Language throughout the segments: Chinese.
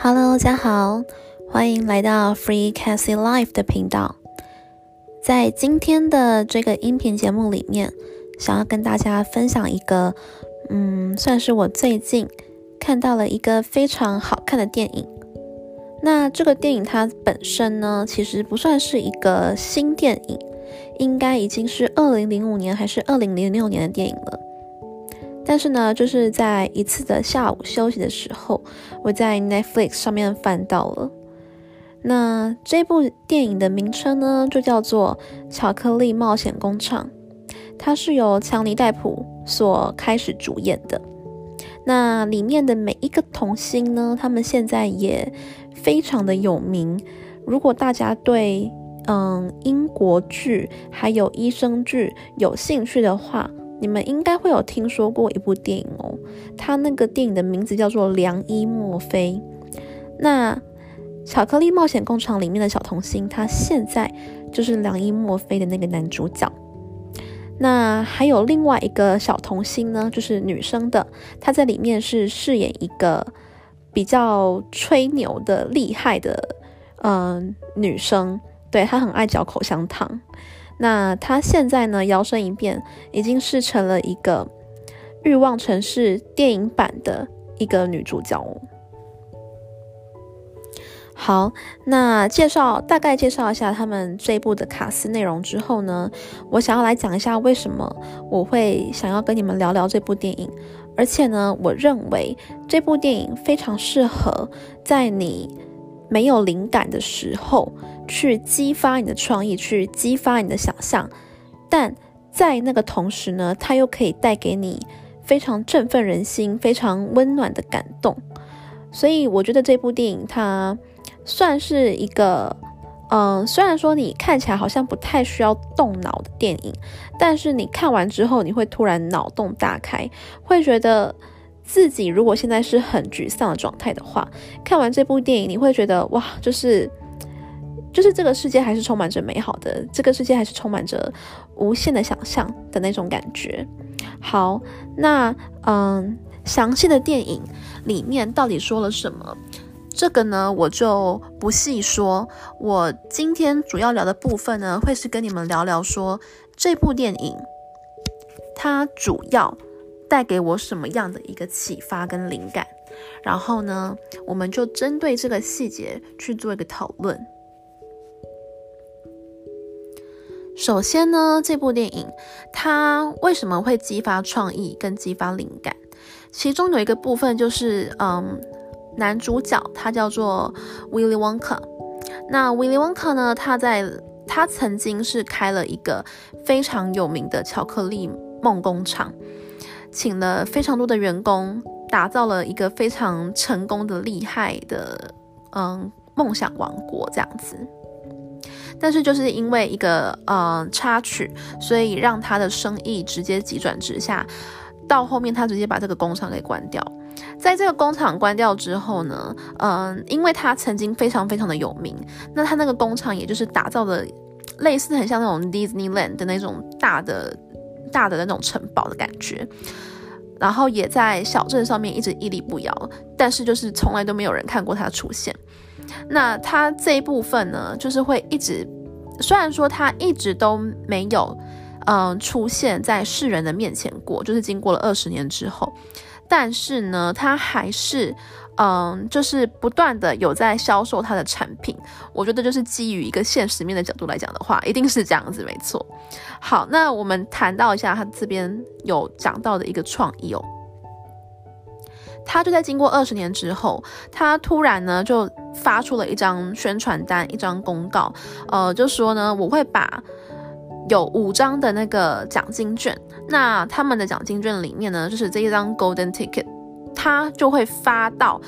Hello，大家好，欢迎来到 Free Cassie Life 的频道。在今天的这个音频节目里面，想要跟大家分享一个，嗯，算是我最近看到了一个非常好看的电影。那这个电影它本身呢，其实不算是一个新电影，应该已经是二零零五年还是二零零六年的电影了。但是呢，就是在一次的下午休息的时候，我在 Netflix 上面翻到了。那这部电影的名称呢，就叫做《巧克力冒险工厂》，它是由强尼戴普所开始主演的。那里面的每一个童星呢，他们现在也非常的有名。如果大家对嗯英国剧还有医生剧有兴趣的话，你们应该会有听说过一部电影哦，它那个电影的名字叫做《良医墨菲》。那《巧克力冒险工厂》里面的小童星，他现在就是良医墨菲的那个男主角。那还有另外一个小童星呢，就是女生的，她在里面是饰演一个比较吹牛的厉害的嗯女生，对她很爱嚼口香糖。那他现在呢，摇身一变，已经是成了一个《欲望城市》电影版的一个女主角哦。好，那介绍大概介绍一下他们这部的卡斯内容之后呢，我想要来讲一下为什么我会想要跟你们聊聊这部电影，而且呢，我认为这部电影非常适合在你。没有灵感的时候，去激发你的创意，去激发你的想象，但在那个同时呢，它又可以带给你非常振奋人心、非常温暖的感动。所以我觉得这部电影它算是一个，嗯，虽然说你看起来好像不太需要动脑的电影，但是你看完之后，你会突然脑洞大开，会觉得。自己如果现在是很沮丧的状态的话，看完这部电影，你会觉得哇，就是就是这个世界还是充满着美好的，这个世界还是充满着无限的想象的那种感觉。好，那嗯，详细的电影里面到底说了什么？这个呢，我就不细说。我今天主要聊的部分呢，会是跟你们聊聊说这部电影它主要。带给我什么样的一个启发跟灵感？然后呢，我们就针对这个细节去做一个讨论。首先呢，这部电影它为什么会激发创意跟激发灵感？其中有一个部分就是，嗯，男主角他叫做 Willy Wonka。那 Willy Wonka 呢，他在他曾经是开了一个非常有名的巧克力梦工厂。请了非常多的员工，打造了一个非常成功的、厉害的，嗯，梦想王国这样子。但是就是因为一个呃插曲，所以让他的生意直接急转直下。到后面他直接把这个工厂给关掉。在这个工厂关掉之后呢，嗯，因为他曾经非常非常的有名，那他那个工厂也就是打造的类似很像那种 Disneyland 的那种大的。大的那种城堡的感觉，然后也在小镇上面一直屹立不摇，但是就是从来都没有人看过它出现。那它这一部分呢，就是会一直，虽然说它一直都没有，嗯，出现在世人的面前过，就是经过了二十年之后，但是呢，他还是。嗯，就是不断的有在销售他的产品，我觉得就是基于一个现实面的角度来讲的话，一定是这样子，没错。好，那我们谈到一下他这边有讲到的一个创意哦，他就在经过二十年之后，他突然呢就发出了一张宣传单，一张公告，呃，就说呢我会把有五张的那个奖金券，那他们的奖金券里面呢就是这一张 Golden Ticket。他就会发到，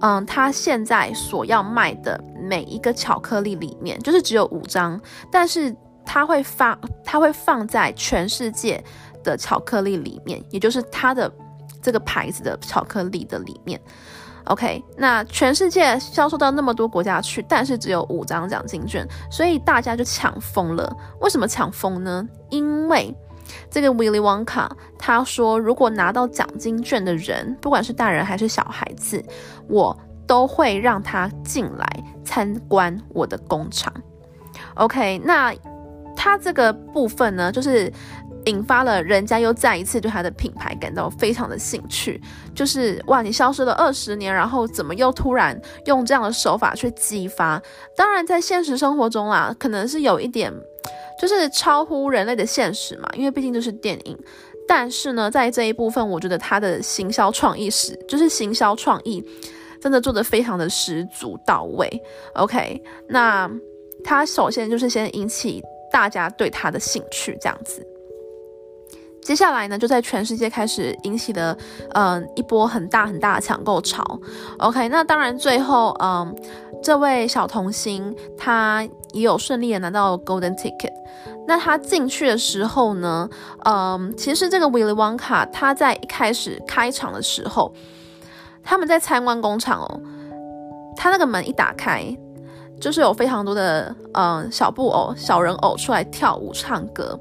嗯，他现在所要卖的每一个巧克力里面，就是只有五张，但是他会发，他会放在全世界的巧克力里面，也就是他的这个牌子的巧克力的里面。OK，那全世界销售到那么多国家去，但是只有五张奖金券，所以大家就抢疯了。为什么抢疯呢？因为这个 Willy Wonka 他说，如果拿到奖金券的人，不管是大人还是小孩子，我都会让他进来参观我的工厂。OK，那他这个部分呢，就是引发了人家又再一次对他的品牌感到非常的兴趣，就是哇，你消失了二十年，然后怎么又突然用这样的手法去激发？当然，在现实生活中啦，可能是有一点就是超乎人类的现实嘛，因为毕竟这是电影。但是呢，在这一部分，我觉得他的行销创意是，就是行销创意真的做的非常的十足到位。OK，那。他首先就是先引起大家对他的兴趣，这样子。接下来呢，就在全世界开始引起了嗯一波很大很大的抢购潮。OK，那当然最后嗯这位小童星他也有顺利的拿到 Golden Ticket。那他进去的时候呢，嗯其实这个 Willy Wonka 他在一开始开场的时候，他们在参观工厂哦，他那个门一打开。就是有非常多的嗯小布偶、小人偶出来跳舞、唱歌。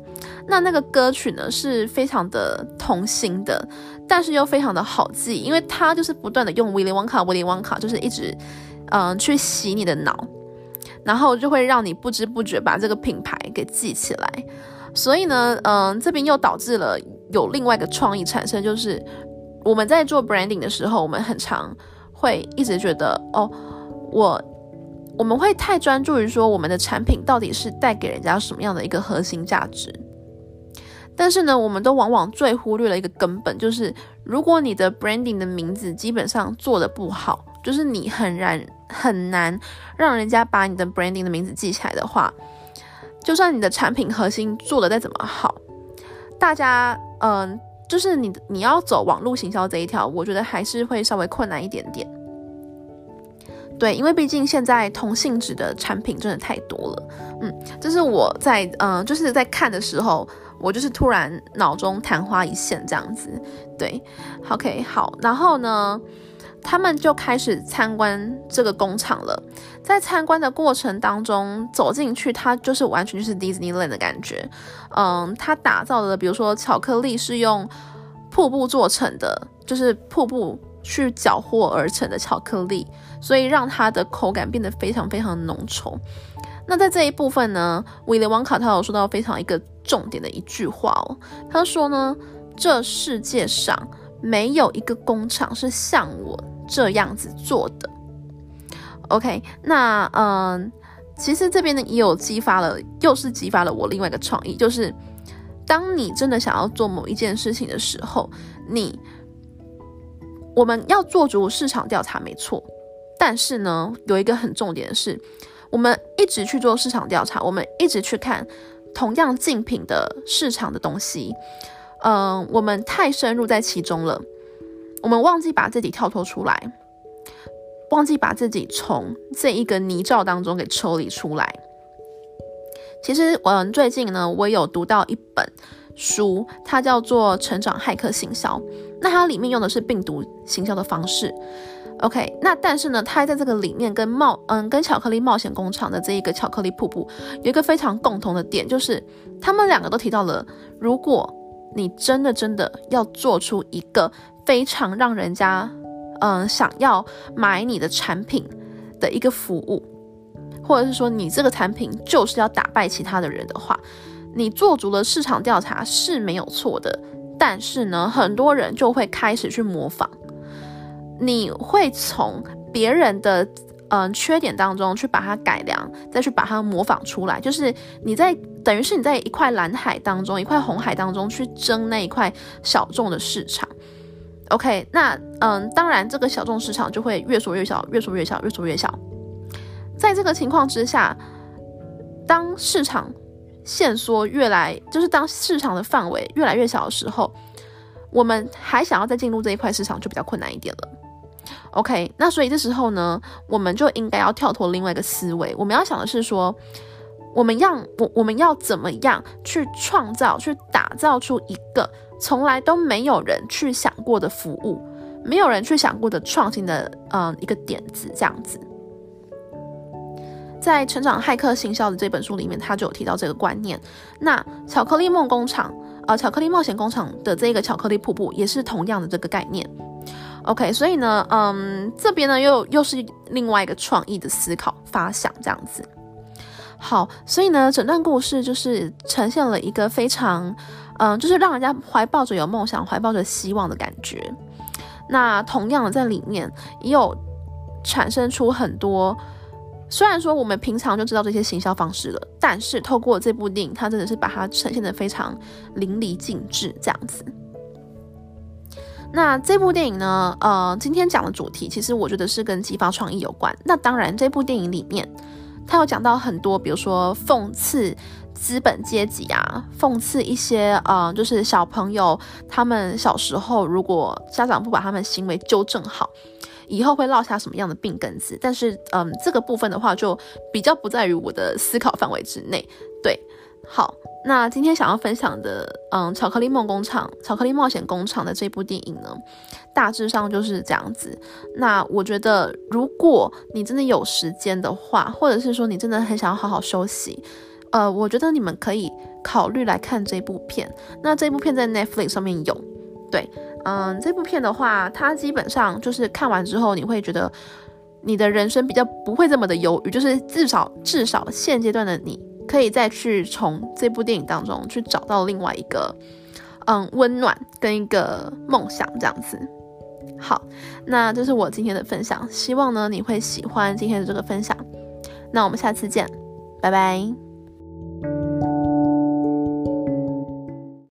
那那个歌曲呢是非常的童心的，但是又非常的好记，因为它就是不断的用威廉旺卡、威廉旺卡，就是一直嗯去洗你的脑，然后就会让你不知不觉把这个品牌给记起来。所以呢，嗯，这边又导致了有另外一个创意产生，就是我们在做 branding 的时候，我们很常会一直觉得哦，我。我们会太专注于说我们的产品到底是带给人家什么样的一个核心价值，但是呢，我们都往往最忽略了一个根本，就是如果你的 branding 的名字基本上做的不好，就是你很难很难让人家把你的 branding 的名字记起来的话，就算你的产品核心做的再怎么好，大家嗯，就是你你要走网络行销这一条，我觉得还是会稍微困难一点点。对，因为毕竟现在同性质的产品真的太多了，嗯，这是我在嗯就是在看的时候，我就是突然脑中昙花一现这样子。对，OK，好，然后呢，他们就开始参观这个工厂了。在参观的过程当中，走进去，它就是完全就是 Disneyland 的感觉。嗯，它打造的，比如说巧克力是用瀑布做成的，就是瀑布。去搅和而成的巧克力，所以让它的口感变得非常非常浓稠。那在这一部分呢，威廉王卡他有说到非常一个重点的一句话哦，他说呢，这世界上没有一个工厂是像我这样子做的。OK，那嗯，其实这边呢也有激发了，又是激发了我另外一个创意，就是当你真的想要做某一件事情的时候，你。我们要做足市场调查，没错，但是呢，有一个很重点的是，我们一直去做市场调查，我们一直去看同样竞品的市场的东西，嗯，我们太深入在其中了，我们忘记把自己跳脱出来，忘记把自己从这一个泥沼当中给抽离出来。其实，嗯，最近呢，我有读到一本。书它叫做《成长骇客行销》，那它里面用的是病毒行销的方式。OK，那但是呢，它在这个里面跟冒嗯跟巧克力冒险工厂的这一个巧克力瀑布有一个非常共同的点，就是他们两个都提到了，如果你真的真的要做出一个非常让人家嗯想要买你的产品的一个服务，或者是说你这个产品就是要打败其他的人的话。你做足了市场调查是没有错的，但是呢，很多人就会开始去模仿。你会从别人的嗯缺点当中去把它改良，再去把它模仿出来。就是你在等于是你在一块蓝海当中，一块红海当中去争那一块小众的市场。OK，那嗯，当然这个小众市场就会越缩越小，越缩越小，越缩越小。在这个情况之下，当市场线缩越来，就是当市场的范围越来越小的时候，我们还想要再进入这一块市场就比较困难一点了。OK，那所以这时候呢，我们就应该要跳脱另外一个思维，我们要想的是说，我们要我我们要怎么样去创造、去打造出一个从来都没有人去想过的服务，没有人去想过的创新的嗯一个点子这样子。在《成长骇客行销》的这本书里面，他就有提到这个观念。那巧克力梦工厂，呃，巧克力冒险工厂的这个巧克力瀑布也是同样的这个概念。OK，所以呢，嗯，这边呢又又是另外一个创意的思考发想这样子。好，所以呢，整段故事就是呈现了一个非常，嗯，就是让人家怀抱着有梦想、怀抱着希望的感觉。那同样的，在里面也有产生出很多，虽然说我们平常就知道这些行销方式了，但是透过这部电影，它真的是把它呈现的非常淋漓尽致，这样子。那这部电影呢？呃，今天讲的主题其实我觉得是跟激发创意有关。那当然，这部电影里面它有讲到很多，比如说讽刺资本阶级啊，讽刺一些呃，就是小朋友他们小时候如果家长不把他们行为纠正好，以后会落下什么样的病根子。但是，嗯，这个部分的话就比较不在于我的思考范围之内。对，好。那今天想要分享的，嗯，巧克力梦工厂、巧克力冒险工厂的这部电影呢，大致上就是这样子。那我觉得，如果你真的有时间的话，或者是说你真的很想要好好休息，呃，我觉得你们可以考虑来看这部片。那这部片在 Netflix 上面有，对，嗯，这部片的话，它基本上就是看完之后，你会觉得你的人生比较不会这么的忧郁，就是至少至少现阶段的你。可以再去从这部电影当中去找到另外一个，嗯，温暖跟一个梦想这样子。好，那这是我今天的分享，希望呢你会喜欢今天的这个分享。那我们下次见，拜拜。